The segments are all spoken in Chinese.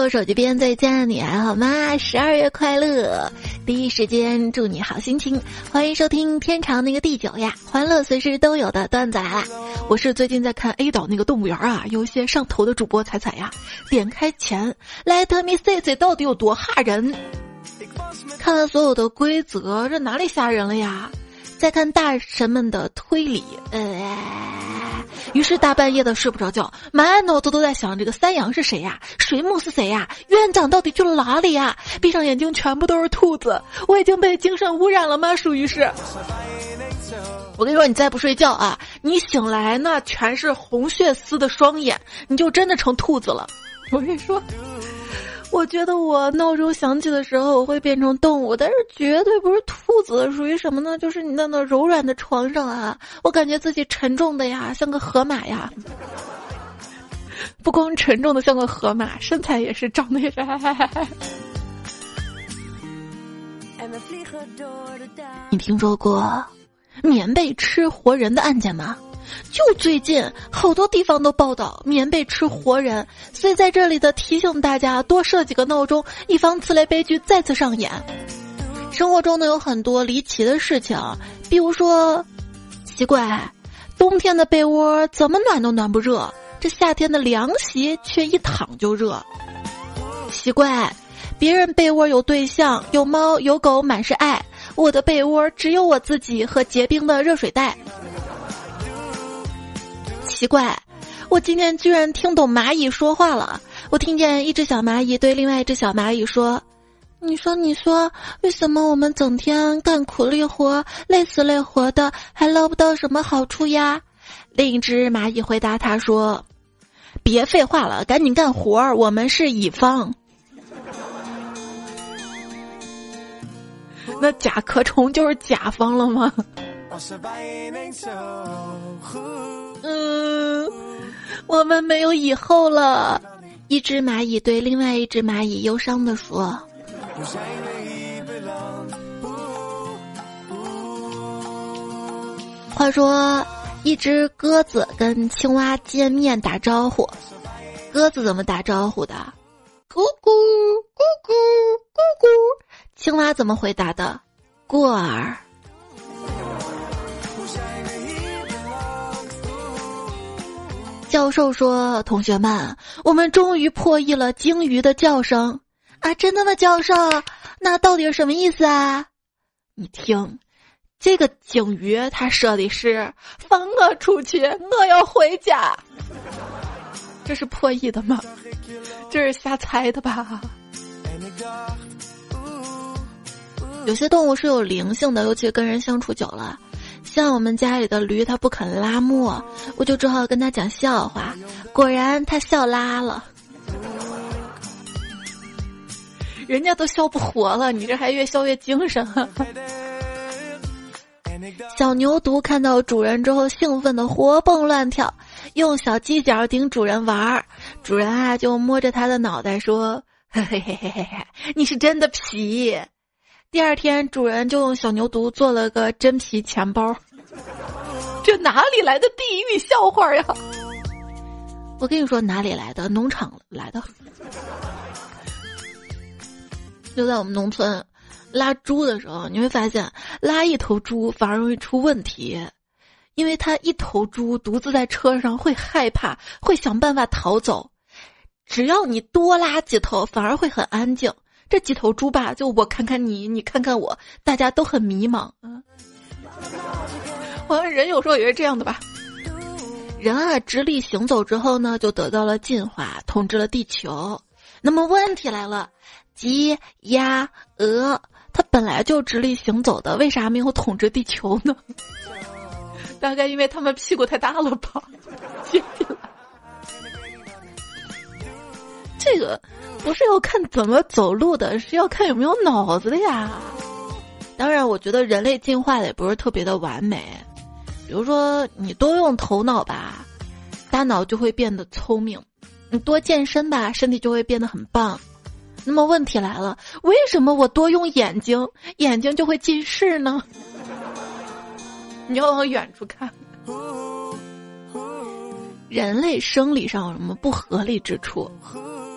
嘿，我手机边最亲爱的你还好吗？十二月快乐，第一时间祝你好心情。欢迎收听天长那个地久呀，欢乐随时都有的段子来了。我是最近在看 A 岛那个动物园啊，有一些上头的主播彩彩呀，点开前 Let me see see 到底有多吓人？看了所有的规则，这哪里吓人了呀？再看大神们的推理，呃。于是大半夜的睡不着觉，满脑子都在想这个三阳是谁呀？水母是谁呀？院长到底去了哪里呀？闭上眼睛，全部都是兔子。我已经被精神污染了吗？属于是。我跟你说，你再不睡觉啊，你醒来那全是红血丝的双眼，你就真的成兔子了。我跟你说。我觉得我闹钟响起的时候我会变成动物，但是绝对不是兔子，属于什么呢？就是你那那柔软的床上啊，我感觉自己沉重的呀，像个河马呀。不光沉重的像个河马，身材也是长得也是。你听说过棉被吃活人的案件吗？就最近，好多地方都报道棉被吃活人，所以在这里的提醒大家多设几个闹钟，以防此类悲剧再次上演。生活中呢有很多离奇的事情，比如说，奇怪，冬天的被窝怎么暖都暖不热，这夏天的凉席却一躺就热。奇怪，别人被窝有对象，有猫有狗，满是爱，我的被窝只有我自己和结冰的热水袋。奇怪，我今天居然听懂蚂蚁说话了。我听见一只小蚂蚁对另外一只小蚂蚁说：“你说，你说，为什么我们整天干苦力活，累死累活的，还捞不到什么好处呀？”另一只蚂蚁回答他说：“别废话了，赶紧干活儿，我们是乙方。”那甲壳虫就是甲方了吗？嗯，我们没有以后了。一只蚂蚁对另外一只蚂蚁忧伤的说：“话说，一只鸽子跟青蛙见面打招呼，鸽子怎么打招呼的？咕咕咕咕咕咕。青蛙怎么回答的？过儿。”教授说：“同学们，我们终于破译了鲸鱼的叫声啊！真的吗，教授？那到底是什么意思啊？你听，这个鲸鱼它说的是放我出去，我要回家。这是破译的吗？这是瞎猜的吧？有些动物是有灵性的，尤其跟人相处久了。”像我们家里的驴，它不肯拉磨，我就只好跟他讲笑话。果然，他笑拉了，人家都笑不活了，你这还越笑越精神。小牛犊看到主人之后，兴奋的活蹦乱跳，用小犄角顶主人玩儿。主人啊，就摸着他的脑袋说：“嘿嘿嘿嘿嘿，你是真的皮。”第二天，主人就用小牛犊做了个真皮钱包。这哪里来的地狱笑话呀？我跟你说，哪里来的？农场来的。就在我们农村拉猪的时候，你会发现拉一头猪反而容易出问题，因为它一头猪独自在车上会害怕，会想办法逃走。只要你多拉几头，反而会很安静。这几头猪吧，就我看看你，你看看我，大家都很迷茫。啊，好像人有时候也是这样的吧。人啊，直立行走之后呢，就得到了进化，统治了地球。那么问题来了，鸡、鸭、鹅，它本来就直立行走的，为啥没有统治地球呢？大概因为它们屁股太大了吧？这个不是要看怎么走路的，是要看有没有脑子的呀。当然，我觉得人类进化的也不是特别的完美。比如说，你多用头脑吧，大脑就会变得聪明；你多健身吧，身体就会变得很棒。那么问题来了，为什么我多用眼睛，眼睛就会近视呢？你要往远处看。人类生理上有什么不合理之处？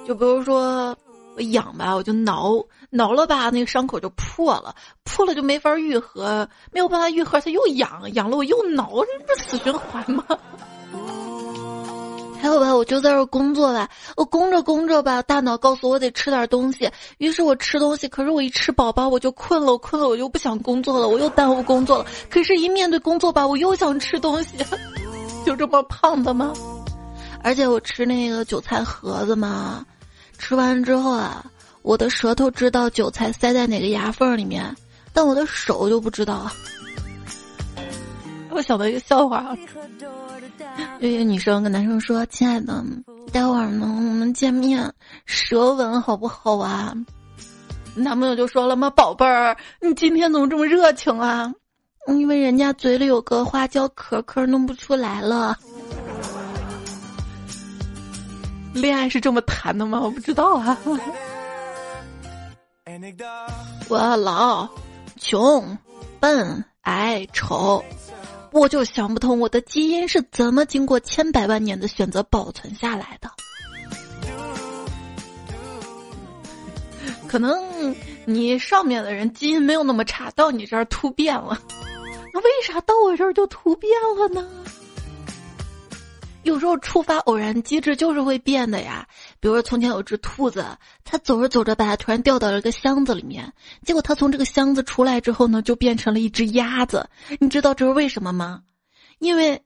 就比如说我痒吧，我就挠挠了吧，那个伤口就破了，破了就没法愈合，没有办法愈合，它又痒，痒了我又挠，这不是死循环吗？还有吧，我就在这工作吧，我工着工着吧，大脑告诉我得吃点东西，于是我吃东西，可是我一吃饱吧，我就困了，我困了，我就不想工作了，我又耽误工作了。可是，一面对工作吧，我又想吃东西，就这么胖的吗？而且我吃那个韭菜盒子嘛，吃完之后啊，我的舌头知道韭菜塞在哪个牙缝里面，但我的手就不知道。我想到一个笑话。有一个女生跟男生说：“亲爱的，待会儿呢，我们见面，舌吻好不好啊？”男朋友就说了嘛：“宝贝儿，你今天怎么这么热情啊？因为人家嘴里有个花椒壳壳，弄不出来了。”恋爱是这么谈的吗？我不知道啊。我老，穷，笨，矮，丑。我就想不通，我的基因是怎么经过千百万年的选择保存下来的？可能你上面的人基因没有那么差，到你这儿突变了。那为啥到我这儿就突变了呢？有时候触发偶然机制就是会变的呀。比如说，从前有只兔子，它走着走着吧，突然掉到了一个箱子里面。结果它从这个箱子出来之后呢，就变成了一只鸭子。你知道这是为什么吗？因为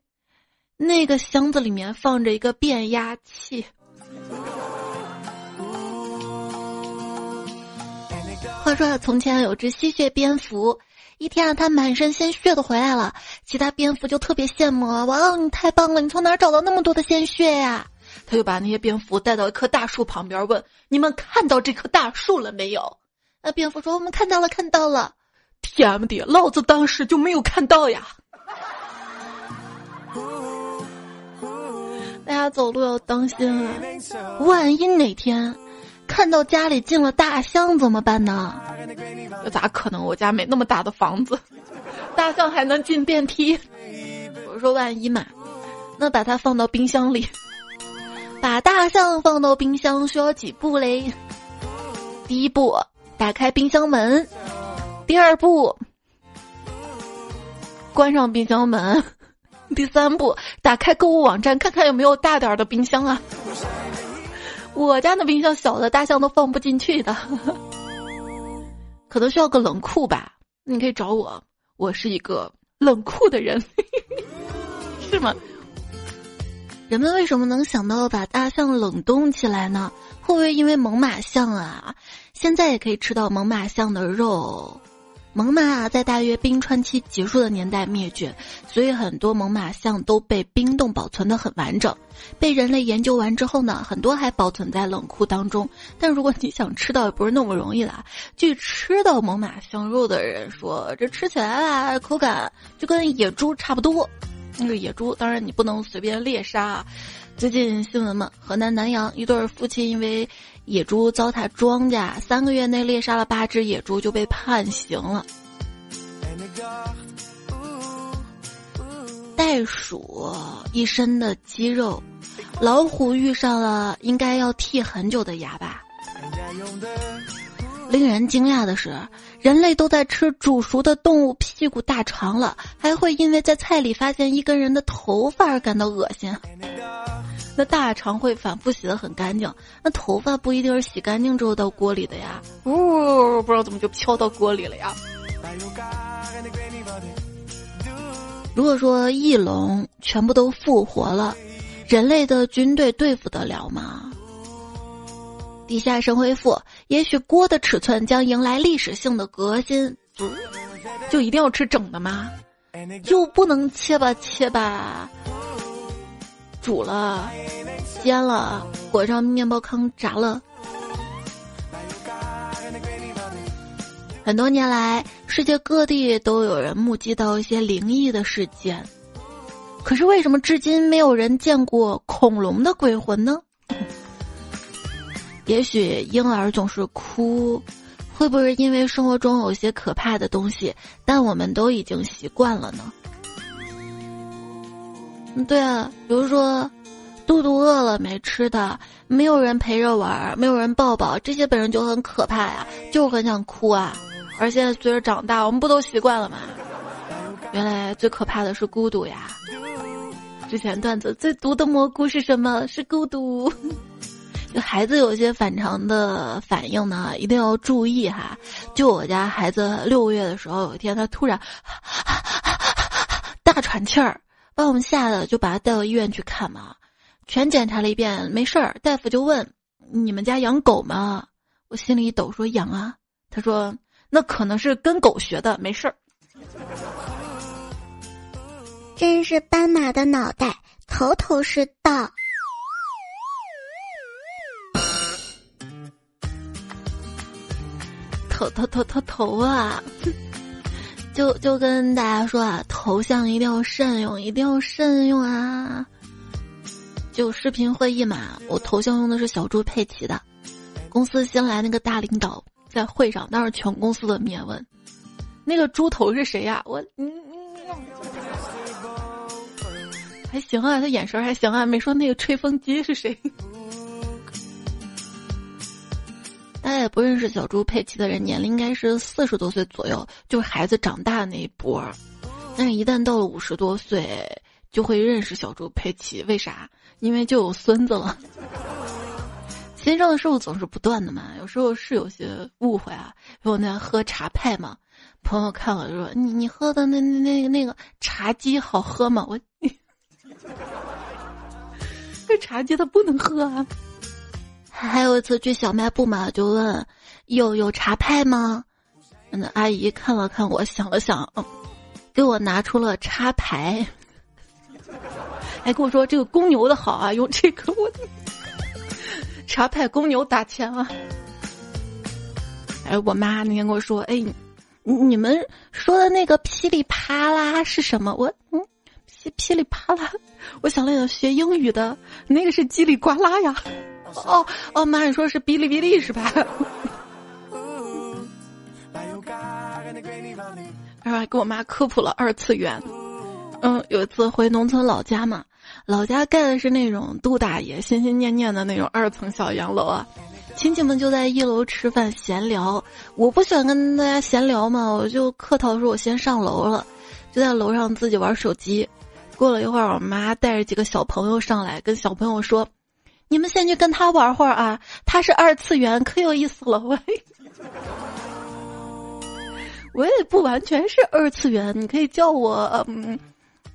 那个箱子里面放着一个变压器。话说，从前有只吸血蝙蝠。一天啊，他满身鲜血的回来了，其他蝙蝠就特别羡慕啊！哇，你太棒了，你从哪儿找到那么多的鲜血呀？他就把那些蝙蝠带到一棵大树旁边，问：“你们看到这棵大树了没有？”那蝙蝠说：“我们看到了，看到了。”TMD，老子当时就没有看到呀！大家走路要当心啊，万一哪天……看到家里进了大象怎么办呢？这咋可能？我家没那么大的房子，大象还能进电梯？我说万一嘛，那把它放到冰箱里。把大象放到冰箱需要几步嘞？第一步，打开冰箱门；第二步，关上冰箱门；第三步，打开购物网站看看有没有大点儿的冰箱啊。我家那冰箱小的大象都放不进去的，可能需要个冷库吧？你可以找我，我是一个冷库的人，是吗？人们为什么能想到把大象冷冻起来呢？会不会因为猛犸象啊？现在也可以吃到猛犸象的肉。猛犸在大约冰川期结束的年代灭绝，所以很多猛犸象都被冰冻保存的很完整。被人类研究完之后呢，很多还保存在冷库当中。但如果你想吃到，也不是那么容易的。据吃到猛犸象肉的人说，这吃起来啊，口感就跟野猪差不多。那个野猪，当然你不能随便猎杀。最近新闻嘛，河南南阳一对夫妻因为。野猪糟蹋庄稼，三个月内猎杀了八只野猪就被判刑了。袋鼠一身的肌肉，老虎遇上了应该要剃很久的牙吧。令人惊讶的是，人类都在吃煮熟的动物屁股大肠了，还会因为在菜里发现一根人的头发而感到恶心。那大肠会反复洗的很干净，那头发不一定是洗干净之后到锅里的呀。呜，不知道怎么就飘到锅里了呀。如果说翼龙全部都复活了，人类的军队对付得了吗？地下神回复：也许锅的尺寸将迎来历史性的革新。就一定要吃整的吗？就不能切吧切吧？煮了，煎了，裹上面包糠炸了。很多年来，世界各地都有人目击到一些灵异的事件，可是为什么至今没有人见过恐龙的鬼魂呢？也许婴儿总是哭，会不会因为生活中有些可怕的东西，但我们都已经习惯了呢？对啊，比如说，肚肚饿了没吃的，没有人陪着玩，没有人抱抱，这些本身就很可怕呀，就很想哭啊。而现在随着长大，我们不都习惯了吗？原来最可怕的是孤独呀。之前段子最毒的蘑菇是什么？是孤独。就孩子有些反常的反应呢，一定要注意哈。就我家孩子六个月的时候，有一天他突然 大喘气儿，把我们吓得就把他带到医院去看嘛。全检查了一遍，没事儿。大夫就问：“你们家养狗吗？”我心里一抖，说：“养啊。”他说：“那可能是跟狗学的，没事儿。”真是斑马的脑袋，头头是道。头头头头头啊！就就跟大家说啊，头像一定要慎用，一定要慎用啊！就视频会议嘛，我头像用的是小猪佩奇的。公司新来那个大领导在会上当着全公司的面问：“那个猪头是谁呀？”我嗯嗯，还行啊，他眼神还行啊，没说那个吹风机是谁。大家也不认识小猪佩奇的人，年龄应该是四十多岁左右，就是孩子长大那一波。但是，一旦到了五十多岁，就会认识小猪佩奇。为啥？因为就有孙子了。新生的事物总是不断的嘛，有时候是有些误会啊。我那喝茶派嘛，朋友看了说：“你你喝的那那那个那个茶几好喝吗？”我，这茶几它不能喝啊。还有一次去小卖部嘛，就问有有茶派吗？那阿姨看了看我，想了想，给我拿出了插牌，还跟我说这个公牛的好啊，用这个我茶派 公牛打钱啊。哎，我妈那天跟我说，哎，你们说的那个噼里啪啦是什么？我嗯，噼噼里啪啦，我想了想，学英语的那个是叽里呱啦呀。哦哦，妈，你说是哔哩哔哩是吧？然后还给我妈科普了二次元。嗯，有一次回农村老家嘛，老家盖的是那种杜大爷心心念念的那种二层小洋楼啊。亲戚们就在一楼吃饭闲聊，我不喜欢跟大家闲聊嘛，我就客套说我先上楼了，就在楼上自己玩手机。过了一会儿，我妈带着几个小朋友上来，跟小朋友说。你们先去跟他玩会儿啊，他是二次元，可有意思了。我，我也不完全是二次元，你可以叫我嗯，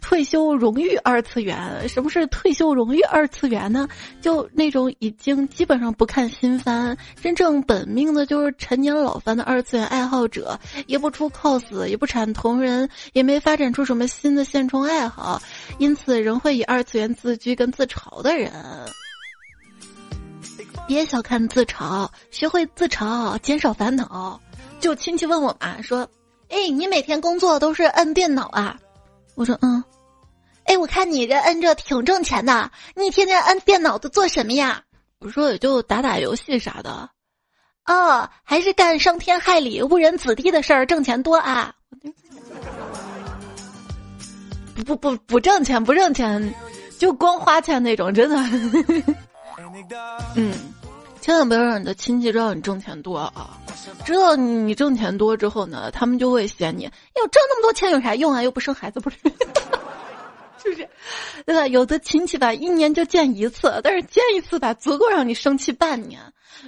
退休荣誉二次元。什么是退休荣誉二次元呢？就那种已经基本上不看新番，真正本命的就是陈年老番的二次元爱好者，也不出 cos，也不产同人，也没发展出什么新的现充爱好，因此仍会以二次元自居跟自嘲的人。别小看自嘲，学会自嘲，减少烦恼。就亲戚问我嘛，说：“哎，你每天工作都是摁电脑啊？”我说：“嗯。”哎，我看你这摁着挺挣钱的，你天天摁电脑都做什么呀？我说：“也就打打游戏啥的。”哦，还是干伤天害理、误人子弟的事儿，挣钱多啊？不不不不挣钱，不挣钱，就光花钱那种，真的。嗯。千万不要让你的亲戚知道你挣钱多啊！知道你挣钱多之后呢，他们就会嫌你，要挣那么多钱有啥用啊？又不生孩子，不是？就是？对吧？有的亲戚吧，一年就见一次，但是见一次吧，足够让你生气半年。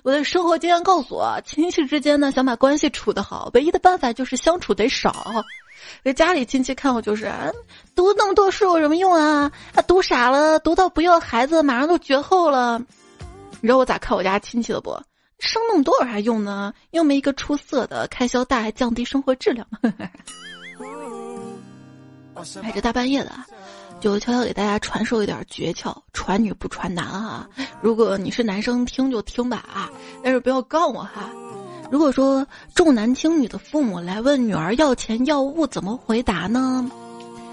我的生活经验告诉我，亲戚之间呢，想把关系处得好，唯一的办法就是相处得少。这家里亲戚看我就是，读那么多书有什么用啊？啊，读傻了，读到不要孩子，马上都绝后了。你知道我咋看我家亲戚的不？生那么多有啥用呢？又没一个出色的，开销大，还降低生活质量。哎，这大半夜的，就悄悄给大家传授一点诀窍，传女不传男啊！如果你是男生，听就听吧啊！但是不要告我哈。如果说重男轻女的父母来问女儿要钱要物，怎么回答呢？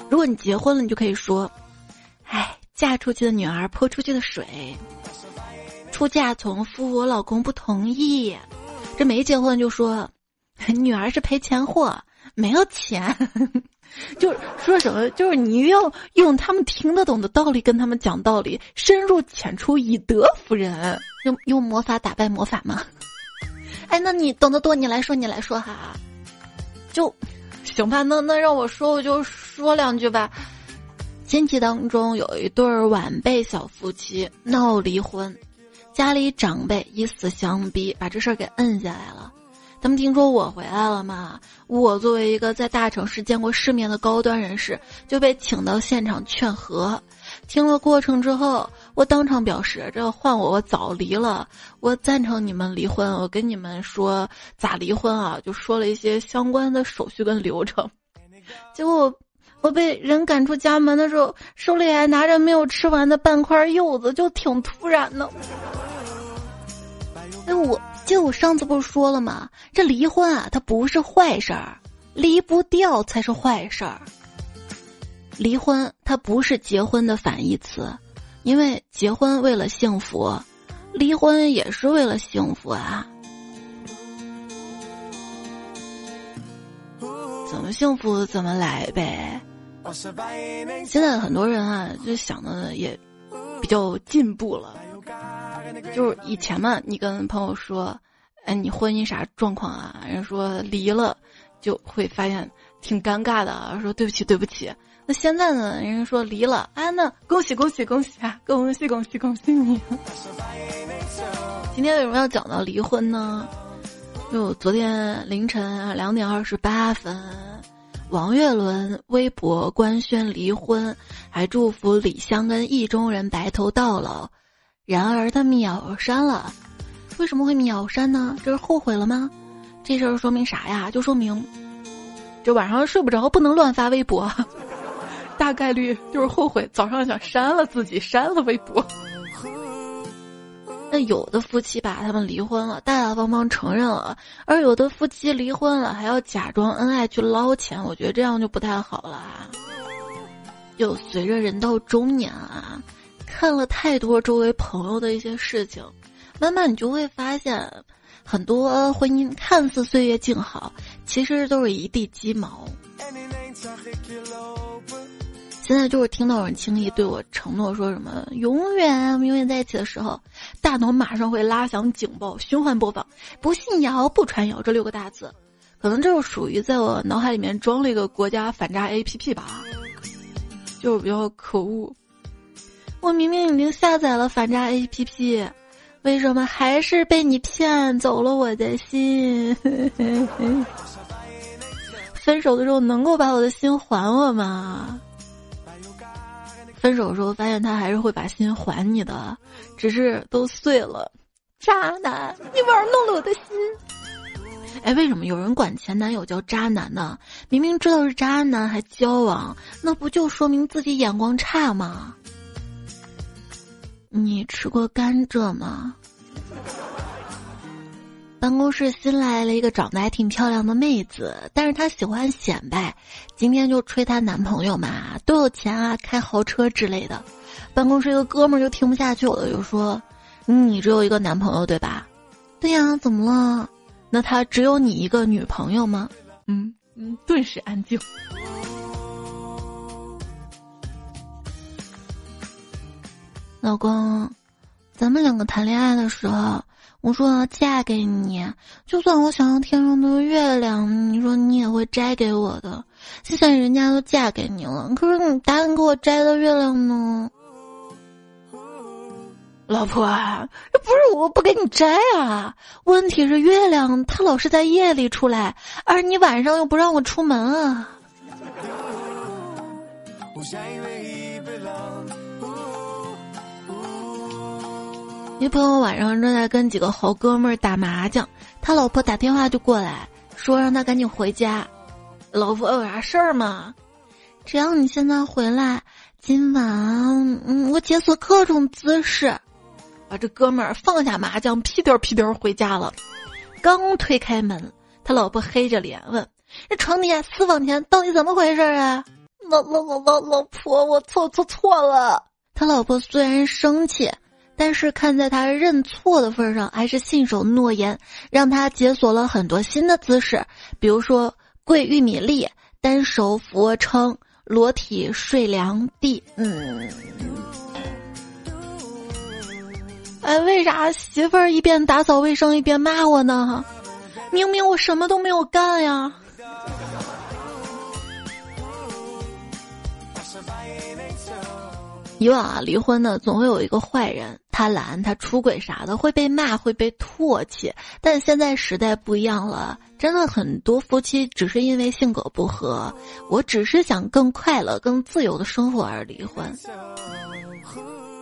如果你结婚了，你就可以说：“哎，嫁出去的女儿泼出去的水。”出嫁从夫，我老公不同意。这没结婚就说，女儿是赔钱货，没有钱。就是说什么，就是你要用他们听得懂的道理跟他们讲道理，深入浅出，以德服人。用用魔法打败魔法吗？哎，那你懂得多，你来说，你来说哈。就，行吧，那那让我说，我就说两句吧。亲戚当中有一对晚辈小夫妻闹离婚，家里长辈以死相逼，把这事儿给摁下来了。他们听说我回来了嘛？我作为一个在大城市见过世面的高端人士，就被请到现场劝和。听了过程之后，我当场表示：这换我，我早离了。我赞成你们离婚。我跟你们说咋离婚啊？就说了一些相关的手续跟流程。结果我我被人赶出家门的时候，手里还拿着没有吃完的半块柚子，就挺突然的。哎，我。就我上次不是说了吗？这离婚啊，它不是坏事儿，离不掉才是坏事儿。离婚它不是结婚的反义词，因为结婚为了幸福，离婚也是为了幸福啊。怎么幸福怎么来呗。现在很多人啊，就想的也比较进步了。就是以前嘛，你跟朋友说，哎，你婚姻啥状况啊？人说离了，就会发现挺尴尬的，说对不起对不起。那现在呢，人家说离了，啊，那恭喜恭喜恭喜啊，恭喜恭喜恭喜你。今天为什么要讲到离婚呢？就昨天凌晨两点二十八分，王岳伦微博官宣离婚，还祝福李湘跟意中人白头到老。然而他秒删了，为什么会秒删呢？这是后悔了吗？这事儿说明啥呀？就说明，就晚上睡不着，不能乱发微博，大概率就是后悔早上想删了自己，删了微博。那有的夫妻吧，他们离婚了，大大方方承认了；而有的夫妻离婚了，还要假装恩爱去捞钱，我觉得这样就不太好了。就随着人到中年啊。看了太多周围朋友的一些事情，慢慢你就会发现，很多婚姻看似岁月静好，其实都是一地鸡毛。现在就是听到人轻易对我承诺说什么永远永远在一起的时候，大脑马上会拉响警报，循环播放“不信谣不传谣”这六个大字，可能就是属于在我脑海里面装了一个国家反诈 APP 吧，就是比较可恶。我明明已经下载了反诈 APP，为什么还是被你骗走了我的心？分手的时候能够把我的心还我吗？分手的时候发现他还是会把心还你的，只是都碎了。渣男，你玩弄了我的心。哎，为什么有人管前男友叫渣男呢？明明知道是渣男还交往，那不就说明自己眼光差吗？你吃过甘蔗吗？办公室新来了一个长得还挺漂亮的妹子，但是她喜欢显摆，今天就吹她男朋友嘛，都有钱啊，开豪车之类的。办公室一个哥们儿就听不下去了，就说：“你只有一个男朋友对吧？”“对呀，怎么了？那他只有你一个女朋友吗？”嗯嗯，顿时安静。老公，咱们两个谈恋爱的时候，我说要嫁给你，就算我想要天上的月亮，你说你也会摘给我的。现在人家都嫁给你了，可是你答应给我摘的月亮呢？老婆，这不是我不给你摘啊，问题是月亮它老是在夜里出来，而你晚上又不让我出门啊。一朋友晚上正在跟几个好哥们儿打麻将，他老婆打电话就过来，说让他赶紧回家。老婆有啥事儿吗？只要你现在回来，今晚嗯，我解锁各种姿势。把这哥们儿放下麻将，屁颠屁颠回家了。刚推开门，他老婆黑着脸问：“这床底下私房钱到底怎么回事啊？”老老老老老婆，我错错错了。他老婆虽然生气。但是看在他认错的份上，还是信守诺言，让他解锁了很多新的姿势，比如说跪玉米粒、单手俯卧撑，裸体睡凉地。嗯，哎，为啥媳妇儿一边打扫卫生一边骂我呢？明明我什么都没有干呀。以往啊，离婚的总会有一个坏人，他懒，他出轨啥的，会被骂，会被唾弃。但现在时代不一样了，真的很多夫妻只是因为性格不合，我只是想更快乐、更自由的生活而离婚。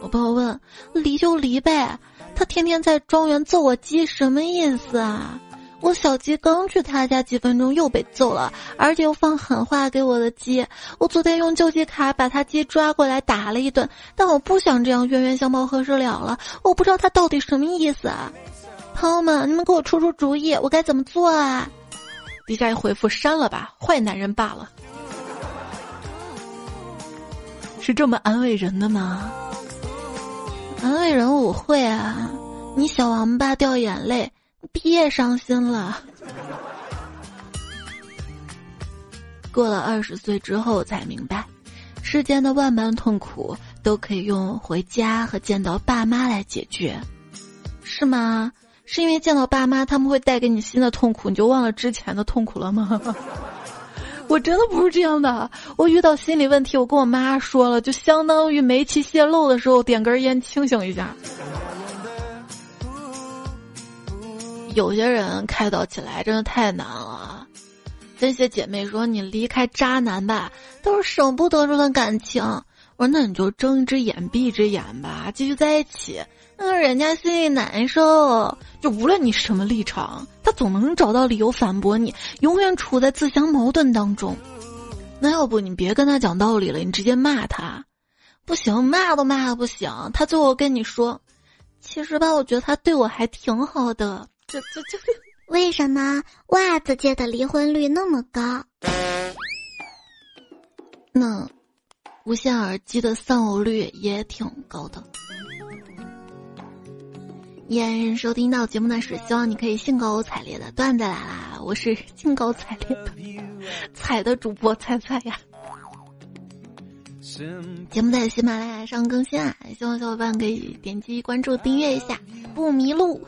我朋友问：离就离呗，他天天在庄园揍我鸡，什么意思啊？我小鸡刚去他家几分钟又被揍了，而且又放狠话给我的鸡。我昨天用救济卡把他鸡抓过来打了一顿，但我不想这样冤冤相报何时了了。我不知道他到底什么意思啊！朋友们，你们给我出出主意，我该怎么做啊？底下一回复删了吧，坏男人罢了。是这么安慰人的吗？安慰人我会啊，你小王八掉眼泪。别伤心了。过了二十岁之后才明白，世间的万般痛苦都可以用回家和见到爸妈来解决，是吗？是因为见到爸妈他们会带给你新的痛苦，你就忘了之前的痛苦了吗？我真的不是这样的。我遇到心理问题，我跟我妈说了，就相当于煤气泄漏的时候点根烟清醒一下。有些人开导起来真的太难了。那些姐妹说：“你离开渣男吧，都是舍不得这段感情。”我说：“那你就睁一只眼闭一只眼吧，继续在一起。那人家心里难受。就无论你什么立场，他总能找到理由反驳你，永远处在自相矛盾当中。那要不你别跟他讲道理了，你直接骂他。不行，骂都骂不行。他最后跟你说：‘其实吧，我觉得他对我还挺好的。’”这这这，为什么袜子界的离婚率那么高？那无线耳机的丧偶率也挺高的。依收听到节目的是，希望你可以兴高采烈的段子来啦！我是兴高采烈的彩的主播菜菜呀。节目在喜马拉雅上更新啊，希望小伙伴可以点击关注订阅一下，不迷路。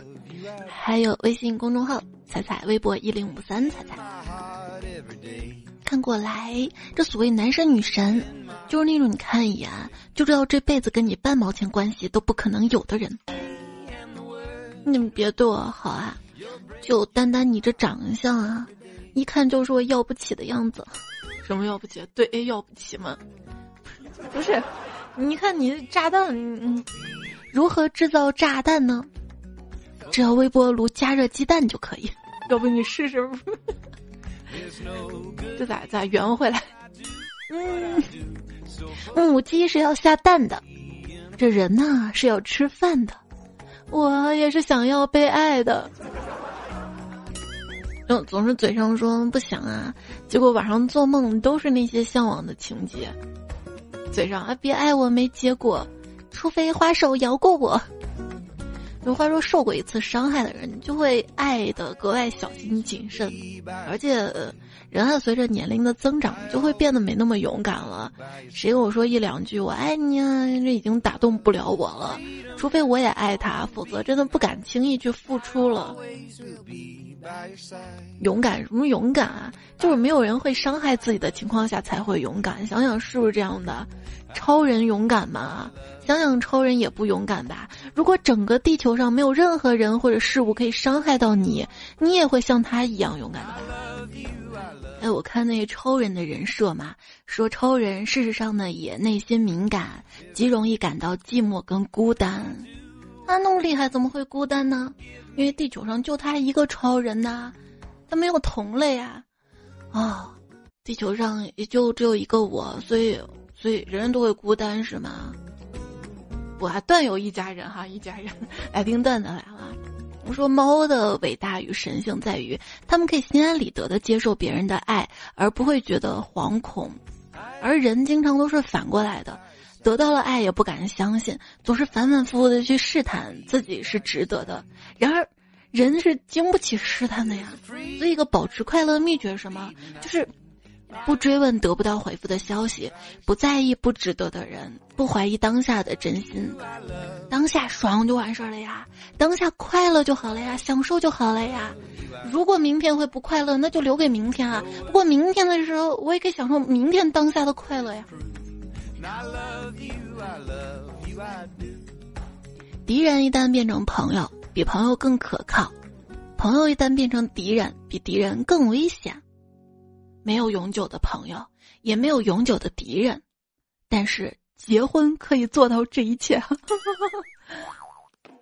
还有微信公众号“彩彩”，微博一零五三彩彩。看过来，这所谓男神女神，就是那种你看一眼就知道这辈子跟你半毛钱关系都不可能有的人。你们别对我好啊，就单单你这长相啊，一看就是我要不起的样子。什么要不起？对，要不起吗？不是，你看你炸弹，嗯，如何制造炸弹呢？只要微波炉加热鸡蛋就可以，要不你试试？这咋咋圆回来？嗯，母鸡是要下蛋的，这人呢是要吃饭的，我也是想要被爱的。总总是嘴上说不想啊，结果晚上做梦都是那些向往的情节。嘴上啊别爱我没结果，除非花手摇过我。有话说，受过一次伤害的人就会爱的格外小心谨慎，而且人啊随着年龄的增长就会变得没那么勇敢了。谁跟我说一两句“我爱你”啊，这已经打动不了我了。除非我也爱他，否则真的不敢轻易去付出了。勇敢什么勇敢啊？就是没有人会伤害自己的情况下才会勇敢。想想是不是这样的？超人勇敢吗？想想超人也不勇敢吧。如果整个地球上没有任何人或者事物可以伤害到你，你也会像他一样勇敢的吧。哎，我看那超人的人设嘛，说超人事实上呢也内心敏感，极容易感到寂寞跟孤单。他那么厉害，怎么会孤单呢？因为地球上就他一个超人呐，他没有同类啊。啊，地球上也就只有一个我，所以所以人人都会孤单是吗？我还，段有一家人哈，一家人来听段子来了。我说猫的伟大与神性在于，他们可以心安理得的接受别人的爱，而不会觉得惶恐；而人经常都是反过来的，得到了爱也不敢相信，总是反反复复的去试探自己是值得的。然而，人是经不起试探的呀。所以，一个保持快乐的秘诀是什么？就是不追问得不到回复的消息，不在意不值得的人，不怀疑当下的真心，当下爽就完事儿了呀，当下快乐就好了呀，享受就好了呀。如果明天会不快乐，那就留给明天啊。不过明天的时候，我也可以享受明天当下的快乐呀。敌人一旦变成朋友，比朋友更可靠；朋友一旦变成敌人，比敌人更危险。没有永久的朋友，也没有永久的敌人，但是结婚可以做到这一切。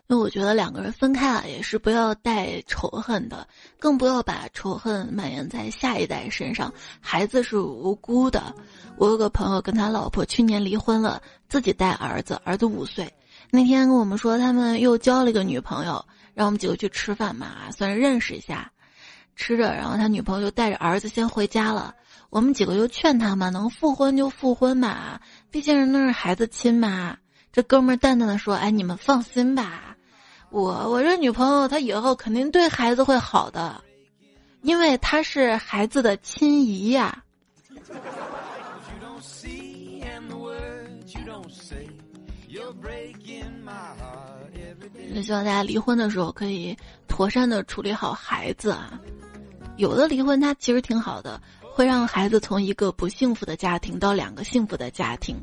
因为我觉得两个人分开啊，也是不要带仇恨的，更不要把仇恨蔓延在下一代身上。孩子是无辜的。我有个朋友跟他老婆去年离婚了，自己带儿子，儿子五岁。那天跟我们说他们又交了一个女朋友，让我们几个去吃饭嘛，算是认识一下。吃着，然后他女朋友就带着儿子先回家了。我们几个就劝他嘛，能复婚就复婚嘛，毕竟人那是孩子亲妈。这哥们淡淡的说：“哎，你们放心吧，我我这女朋友她以后肯定对孩子会好的，因为她是孩子的亲姨呀。”希望大家离婚的时候可以妥善的处理好孩子啊。有的离婚，它其实挺好的，会让孩子从一个不幸福的家庭到两个幸福的家庭。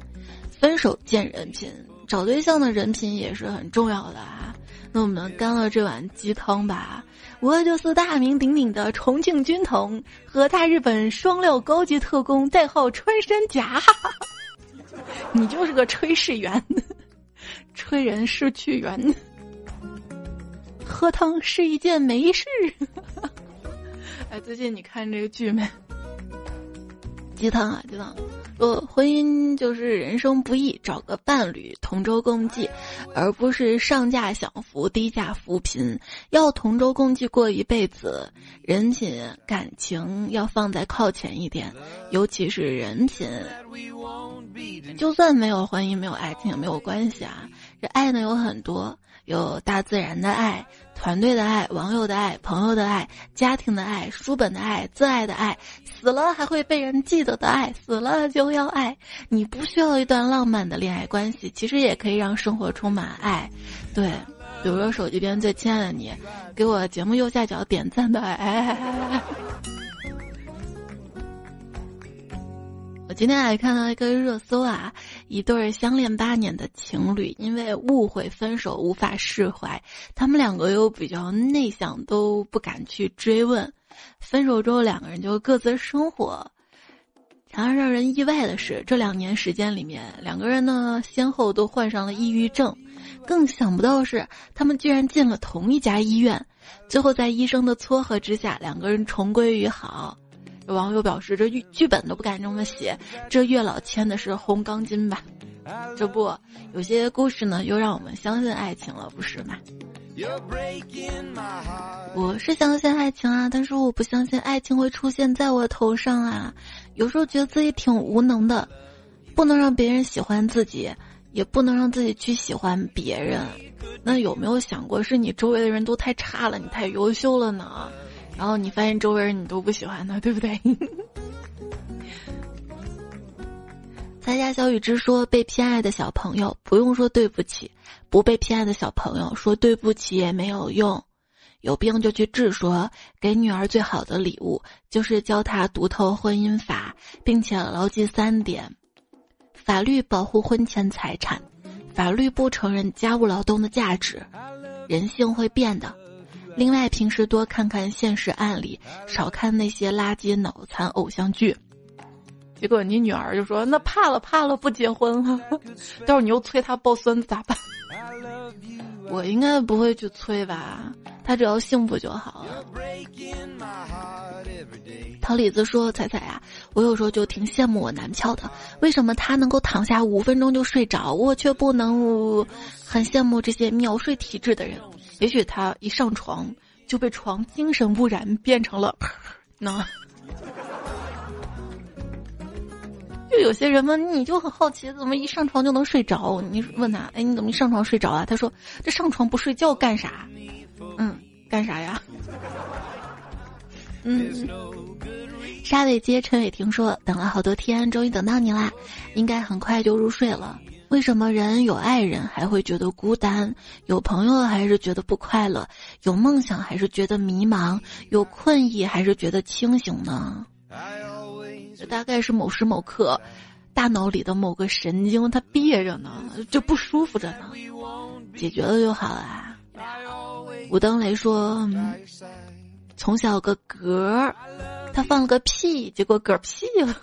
分手见人品，找对象的人品也是很重要的啊。那我们干了这碗鸡汤吧。我就是大名鼎鼎的重庆军统和大日本双料高级特工，代号穿山甲。你就是个炊事员，炊人失去缘，喝汤是一件没事。哎，最近你看这个剧没？鸡汤啊，鸡汤。呃，婚姻就是人生不易，找个伴侣同舟共济，而不是上价享福，低价扶贫。要同舟共济过一辈子，人品感情要放在靠前一点，尤其是人品。就算没有婚姻，没有爱情也没有关系啊。这爱呢有很多。有大自然的爱、团队的爱、网友的爱、朋友的爱、家庭的爱、书本的爱、自爱的爱，死了还会被人记得的爱，死了就要爱。你不需要一段浪漫的恋爱关系，其实也可以让生活充满爱。对，比如说手机边最亲爱的你，给我节目右下角点赞的爱。今天还看到一个热搜啊。一对相恋八年的情侣，因为误会分手无法释怀，他们两个又比较内向，都不敢去追问。分手之后，两个人就各自生活。然而让人意外的是，这两年时间里面，两个人呢先后都患上了抑郁症。更想不到是，他们居然进了同一家医院。最后在医生的撮合之下，两个人重归于好。网友表示：“这剧剧本都不敢这么写，这月老签的是红钢筋吧？这不，有些故事呢，又让我们相信爱情了，不是吗？我是相信爱情啊，但是我不相信爱情会出现在我头上啊。有时候觉得自己挺无能的，不能让别人喜欢自己，也不能让自己去喜欢别人。那有没有想过，是你周围的人都太差了，你太优秀了呢？”然后你发现周围人你都不喜欢他，对不对？参加小雨之说，被偏爱的小朋友不用说对不起，不被偏爱的小朋友说对不起也没有用，有病就去治。说给女儿最好的礼物就是教她读透婚姻法，并且牢记三点：法律保护婚前财产，法律不承认家务劳动的价值，人性会变的。另外，平时多看看现实案例，少看那些垃圾脑残偶像剧。结果你女儿就说：“那怕了怕了，不结婚了。”到时候你又催她抱孙子咋办？我应该不会去催吧，她只要幸福就好了。桃李子说：“彩彩啊，我有时候就挺羡慕我男票的，为什么他能够躺下五分钟就睡着，我却不能？很羡慕这些秒睡体质的人。”也许他一上床就被床精神污染，变成了那。就有些人嘛，你就很好奇，怎么一上床就能睡着？你问他，哎，你怎么一上床睡着啊？他说：“这上床不睡觉干啥？嗯，干啥呀？嗯。”沙尾街陈伟霆说：“等了好多天，终于等到你啦，应该很快就入睡了。为什么人有爱人还会觉得孤单？有朋友还是觉得不快乐？有梦想还是觉得迷茫？有困意还是觉得清醒呢？这大概是某时某刻，大脑里的某个神经它憋着呢，就不舒服着呢，解决了就好啊。武登雷说：“从小有个嗝。”他放了个屁，结果嗝屁了。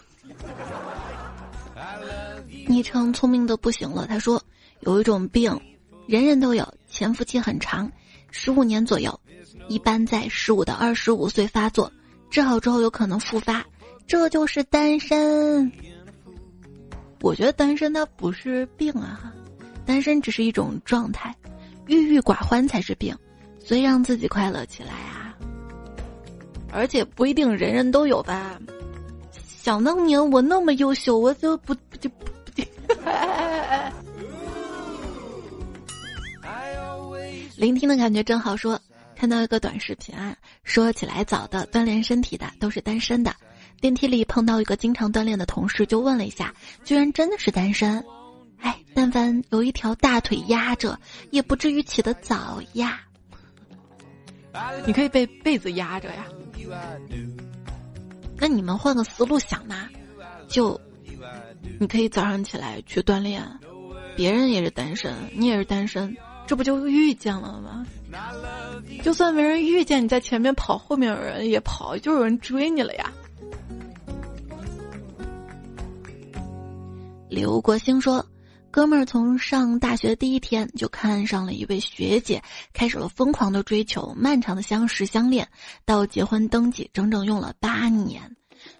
昵称聪明的不行了，他说有一种病，人人都有，潜伏期很长，十五年左右，一般在十五到二十五岁发作，治好之后有可能复发，这就是单身。我觉得单身它不是病啊，单身只是一种状态，郁郁寡欢才是病，所以让自己快乐起来啊。而且不一定人人都有吧。想当年我那么优秀，我就不就不。聆听的感觉真好。说看到一个短视频啊，说起来早的锻炼身体的都是单身的。电梯里碰到一个经常锻炼的同事，就问了一下，居然真的是单身。哎，但凡有一条大腿压着，也不至于起得早呀。你可以被被子压着呀。那你们换个思路想嘛，就你可以早上起来去锻炼，别人也是单身，你也是单身，这不就遇见了吗？就算没人遇见，你在前面跑，后面有人也跑，就有人追你了呀。刘国兴说。哥们儿从上大学第一天就看上了一位学姐，开始了疯狂的追求，漫长的相识相恋，到结婚登记整整用了八年。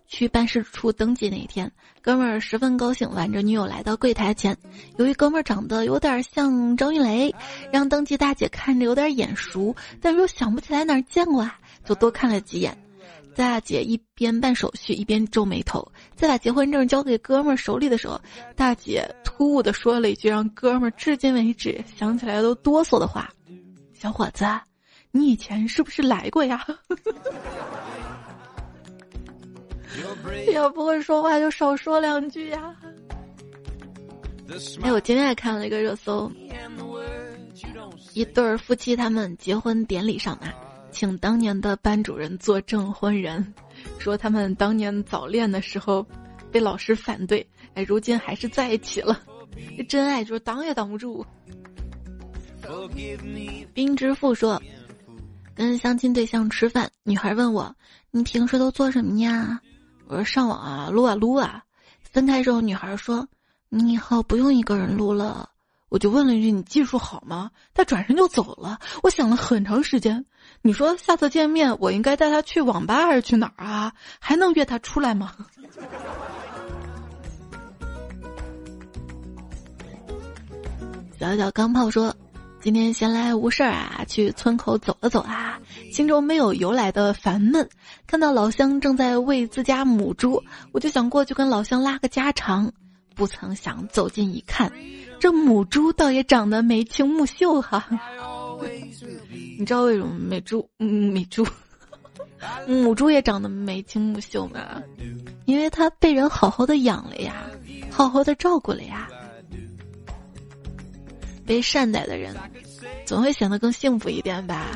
去办事处登记那一天，哥们儿十分高兴，挽着女友来到柜台前。由于哥们儿长得有点像张云雷，让登记大姐看着有点眼熟，但是又想不起来哪儿见过啊，就多看了几眼。大姐一边办手续一边皱眉头，在把结婚证交给哥们儿手里的时候，大姐突兀的说了一句让哥们儿至今为止想起来都哆嗦的话：“小伙子，你以前是不是来过呀？” 要不会说话就少说两句呀。哎，我今天还看了一个热搜，一对儿夫妻他们结婚典礼上啊。请当年的班主任做证婚人，说他们当年早恋的时候被老师反对，哎，如今还是在一起了。真爱就是挡也挡不住。冰之父说，跟相亲对象吃饭，女孩问我：“你平时都做什么呀？”我说：“上网啊，撸啊撸啊。”分开之后，女孩说：“你以后不用一个人撸了。”我就问了一句：“你技术好吗？”他转身就走了。我想了很长时间。你说下次见面，我应该带他去网吧还是去哪儿啊？还能约他出来吗？小小钢炮说：“今天闲来无事儿啊，去村口走了走啊，心中没有由来的烦闷。看到老乡正在喂自家母猪，我就想过去跟老乡拉个家常。不曾想走近一看，这母猪倒也长得眉清目秀哈。”你知道为什么美猪嗯美猪 母猪也长得眉清目秀吗？因为它被人好好的养了呀，好好的照顾了呀。被善待的人，总会显得更幸福一点吧？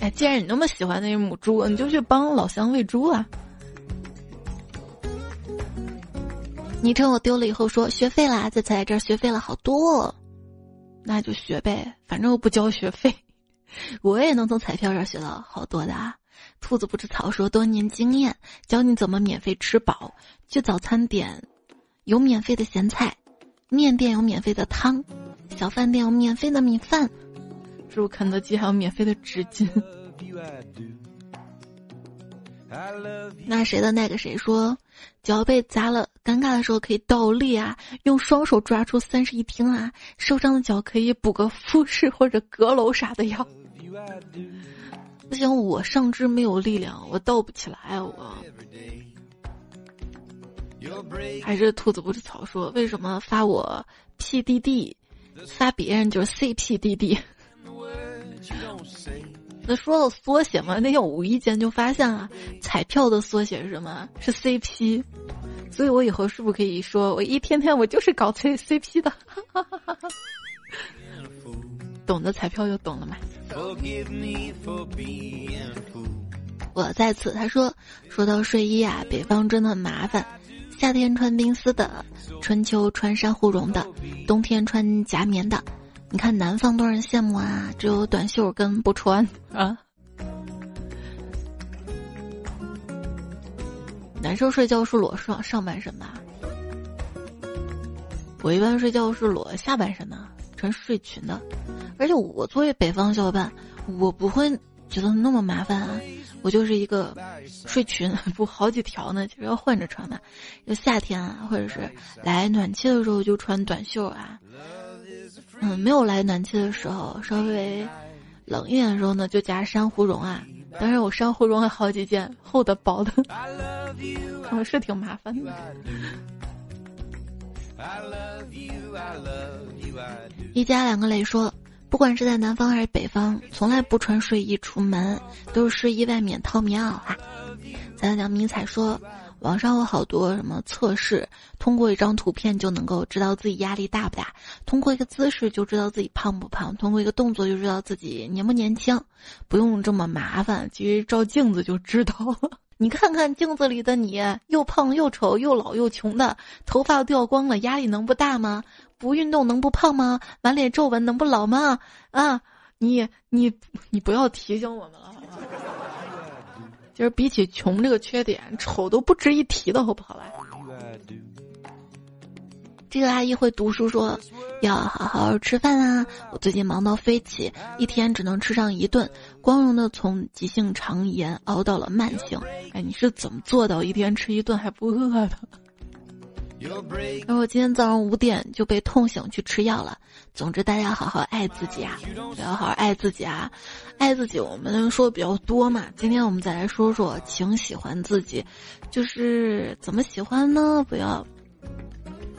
哎，既然你那么喜欢那母猪，你就去帮老乡喂猪啊！昵称我丢了以后说学费啦，这次来这儿学费了好多。那就学呗，反正我不交学费，我也能从彩票上学到好多的。兔子不吃草说多年经验，教你怎么免费吃饱。去早餐点，有免费的咸菜；面店有免费的汤；小饭店有免费的米饭；住肯德基还有免费的纸巾。那谁的那个谁说，脚被砸了，尴尬的时候可以倒立啊，用双手抓出三室一厅啊，受伤的脚可以补个复式或者阁楼啥的呀。不行，我上肢没有力量，我倒不起来，我。还是兔子不吃草说，为什么发我 PDD，发别人就是 CPDD？那说到缩写嘛，那天我无意间就发现了，彩票的缩写是什么？是 CP。所以我以后是不是可以说，我一天天我就是搞 C CP 的？懂得彩票就懂了嘛。我在此，他说，说到睡衣啊，北方真的很麻烦，夏天穿冰丝的，春秋穿珊瑚绒的，冬天穿夹棉的。你看南方多人羡慕啊，只有短袖跟不穿啊。男生睡觉是裸上上半身吧？我一般睡觉是裸下半身的，穿睡裙的。而且我作为北方小伙伴，我不会觉得那么麻烦啊。我就是一个睡裙，不好几条呢，就是要换着穿的。就夏天啊，或者是来暖气的时候就穿短袖啊。嗯，没有来暖气的时候，稍微冷一点的时候呢，就加珊瑚绒啊。当然，我珊瑚绒还好几件，厚的、薄的，我 是挺麻烦的。一家两个雷说，不管是在南方还是北方，从来不穿睡衣出门，都是睡衣外面套棉袄啊。咱讲迷彩说。网上有好多什么测试，通过一张图片就能够知道自己压力大不大，通过一个姿势就知道自己胖不胖，通过一个动作就知道自己年不年轻，不用这么麻烦，其实照镜子就知道了。你看看镜子里的你，又胖又丑又老又穷的，头发掉光了，压力能不大吗？不运动能不胖吗？满脸皱纹能不老吗？啊，你你你不要提醒我们了。就是比起穷这个缺点，丑都不值一提的好不好吧？这个阿姨会读书，说要好好吃饭啊！我最近忙到飞起，一天只能吃上一顿，光荣的从急性肠炎熬到了慢性。哎，你是怎么做到一天吃一顿还不饿的？而我今天早上五点就被痛醒去吃药了。总之，大家好好爱自己啊，要好好爱自己啊，爱自己。我们说的比较多嘛，今天我们再来说说，请喜欢自己，就是怎么喜欢呢？不要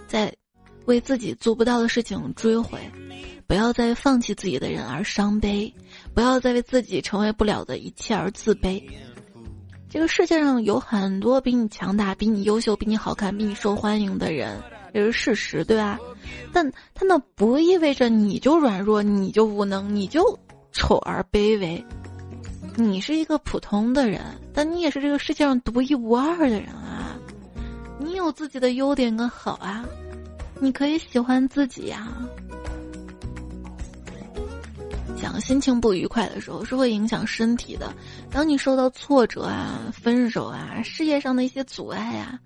再为自己做不到的事情追悔，不要再放弃自己的人而伤悲，不要再为自己成为不了的一切而自卑。这个世界上有很多比你强大、比你优秀、比你好看、比你受欢迎的人，这是事实，对吧？但他那不意味着你就软弱，你就无能，你就丑而卑微。你是一个普通的人，但你也是这个世界上独一无二的人啊！你有自己的优点跟好啊，你可以喜欢自己呀。讲心情不愉快的时候是会影响身体的。当你受到挫折啊、分手啊、事业上的一些阻碍啊，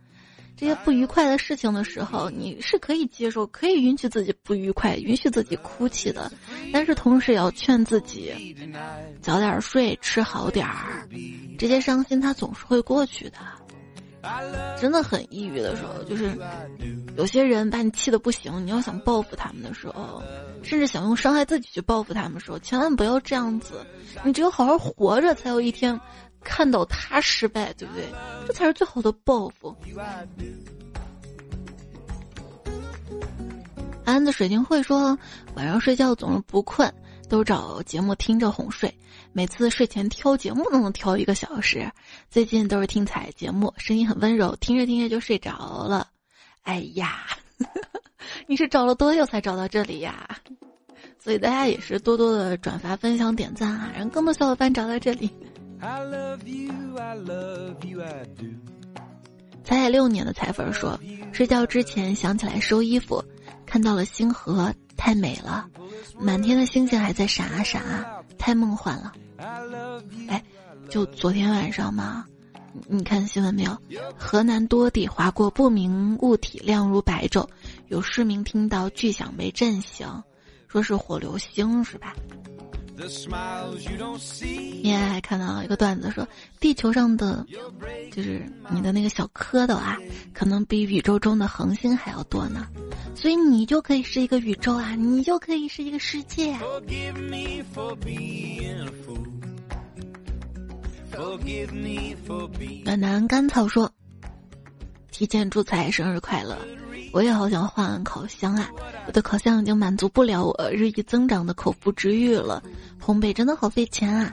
这些不愉快的事情的时候，你是可以接受、可以允许自己不愉快、允许自己哭泣的。但是同时也要劝自己早点睡、吃好点儿。这些伤心它总是会过去的。真的很抑郁的时候，就是有些人把你气的不行，你要想报复他们的时候，甚至想用伤害自己去报复他们的时候，千万不要这样子。你只有好好活着，才有一天看到他失败，对不对？这才是最好的报复。安的水晶会说，晚上睡觉总是不困，都找节目听着哄睡。每次睡前挑节目都能挑一个小时，最近都是听彩节目，声音很温柔，听着听着就睡着了。哎呀，你是找了多久才找到这里呀？所以大家也是多多的转发、分享、点赞啊，让更多小伙伴找到这里。彩彩六年的彩粉说，睡觉之前想起来收衣服，看到了星河，太美了，满天的星星还在闪啊闪啊，太梦幻了。哎，就昨天晚上嘛，你看新闻没有？河南多地划过不明物体，亮如白昼，有市民听到巨响被震醒，说是火流星，是吧？你也还看到一个段子说，地球上的就是你的那个小蝌蚪啊，可能比宇宙中的恒星还要多呢，所以你就可以是一个宇宙啊，你就可以是一个世界。啊。暖男甘草说：“提前祝彩生日快乐！我也好想换烤箱啊，我的烤箱已经满足不了我日益增长的口腹之欲了。烘焙真的好费钱啊！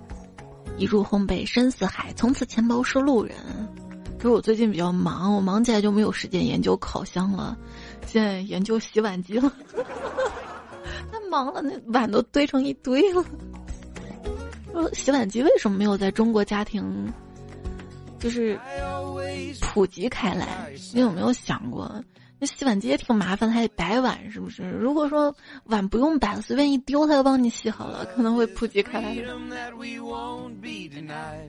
一入烘焙深似海，从此钱包是路人。可是我最近比较忙，我忙起来就没有时间研究烤箱了，现在研究洗碗机了。太忙了，那碗都堆成一堆了。说洗碗机为什么没有在中国家庭，就是普及开来？你有没有想过？那洗碗机也挺麻烦，还得摆碗，是不是？如果说碗不用摆，随便一丢，它就帮你洗好了，可能会普及开来。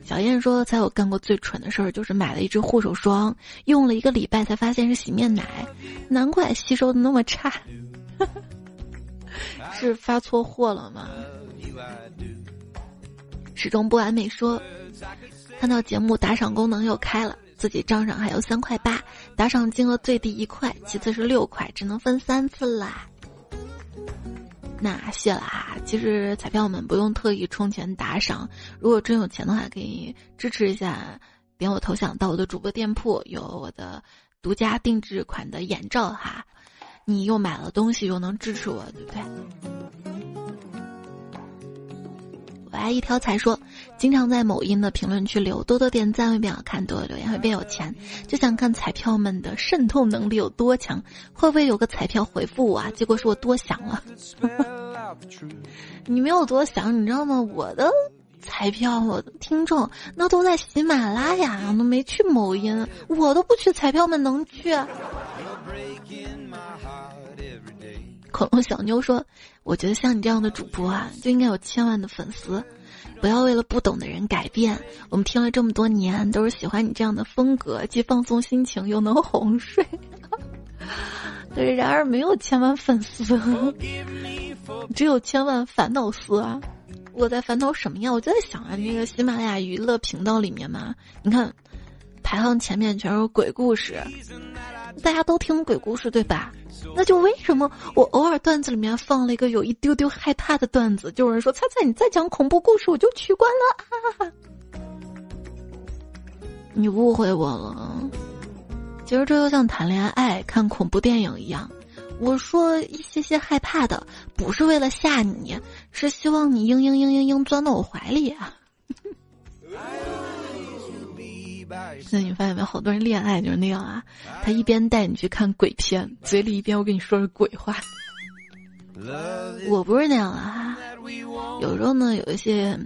小燕说：“才有干过最蠢的事儿，就是买了一支护手霜，用了一个礼拜才发现是洗面奶，难怪吸收的那么差。是发错货了吗？”始终不完美说：“看到节目打赏功能又开了，自己账上还有三块八，打赏金额最低一块，其次是六块，只能分三次啦。那谢了哈。其实彩票们不用特意充钱打赏，如果真有钱的话，可以支持一下，点我头像到我的主播店铺，有我的独家定制款的眼罩哈。你又买了东西，又能支持我，对不对？”我爱一条彩说，经常在某音的评论区留多多点赞会变好看，多多留言会变有钱。就想看彩票们的渗透能力有多强，会不会有个彩票回复我啊？结果是我多想了。你没有多想，你知道吗？我的彩票，我的听众那都在喜马拉雅，都没去某音，我都不去，彩票们能去？恐龙小妞说：“我觉得像你这样的主播啊，就应该有千万的粉丝。不要为了不懂的人改变。我们听了这么多年，都是喜欢你这样的风格，既放松心情，又能哄睡。对，然而没有千万粉丝，只有千万烦恼丝啊！我在烦恼什么呀？我就在想啊，那个喜马拉雅娱乐频道里面嘛，你看排行前面全是鬼故事。”大家都听鬼故事对吧？那就为什么我偶尔段子里面放了一个有一丢丢害怕的段子，就有人说：“猜猜你再讲恐怖故事，我就取关了。”啊！你误会我了。其实这就像谈恋爱、看恐怖电影一样。我说一些些害怕的，不是为了吓你，是希望你嘤嘤嘤嘤嘤钻到我怀里啊。现在你发现没有，好多人恋爱就是那样啊，他一边带你去看鬼片，嘴里一边我跟你说着鬼话。我不是那样啊，有时候呢，有一些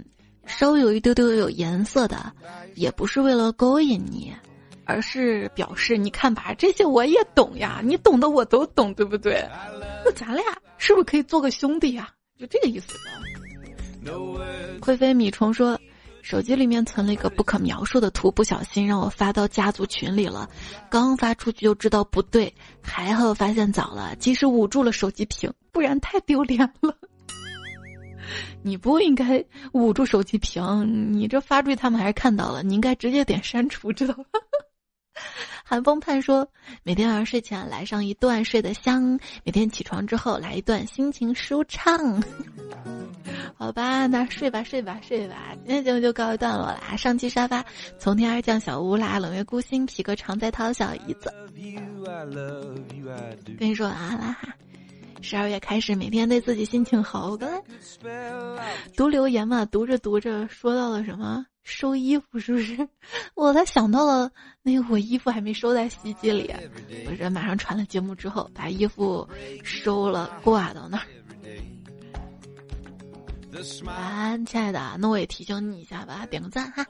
稍微有一丢丢有颜色的，也不是为了勾引你，而是表示你看吧，这些我也懂呀，你懂的我都懂，对不对？那咱俩是不是可以做个兄弟呀？就这个意思。灰飞米虫说。手机里面存了一个不可描述的图，不小心让我发到家族群里了。刚发出去就知道不对，还好发现早了，及时捂住了手机屏，不然太丢脸了。你不应该捂住手机屏，你这发出去他们还是看到了，你应该直接点删除，知道吗？寒风盼说：“每天晚上睡前来上一段睡得香，每天起床之后来一段心情舒畅。”好吧，那睡吧，睡吧，睡吧。今天节目就告一段落啦。上期沙发，从天而降小乌拉，冷月孤星，皮革常在掏小姨子。跟你说啊啦哈。十二月开始，每天对自己心情好。我刚才读留言嘛，读着读着说到了什么？收衣服是不是？我才想到了，那个我衣服还没收在洗衣机里，我这马上传了节目之后，把衣服收了挂到那儿。晚安，亲爱的，那我也提醒你一下吧，点个赞哈。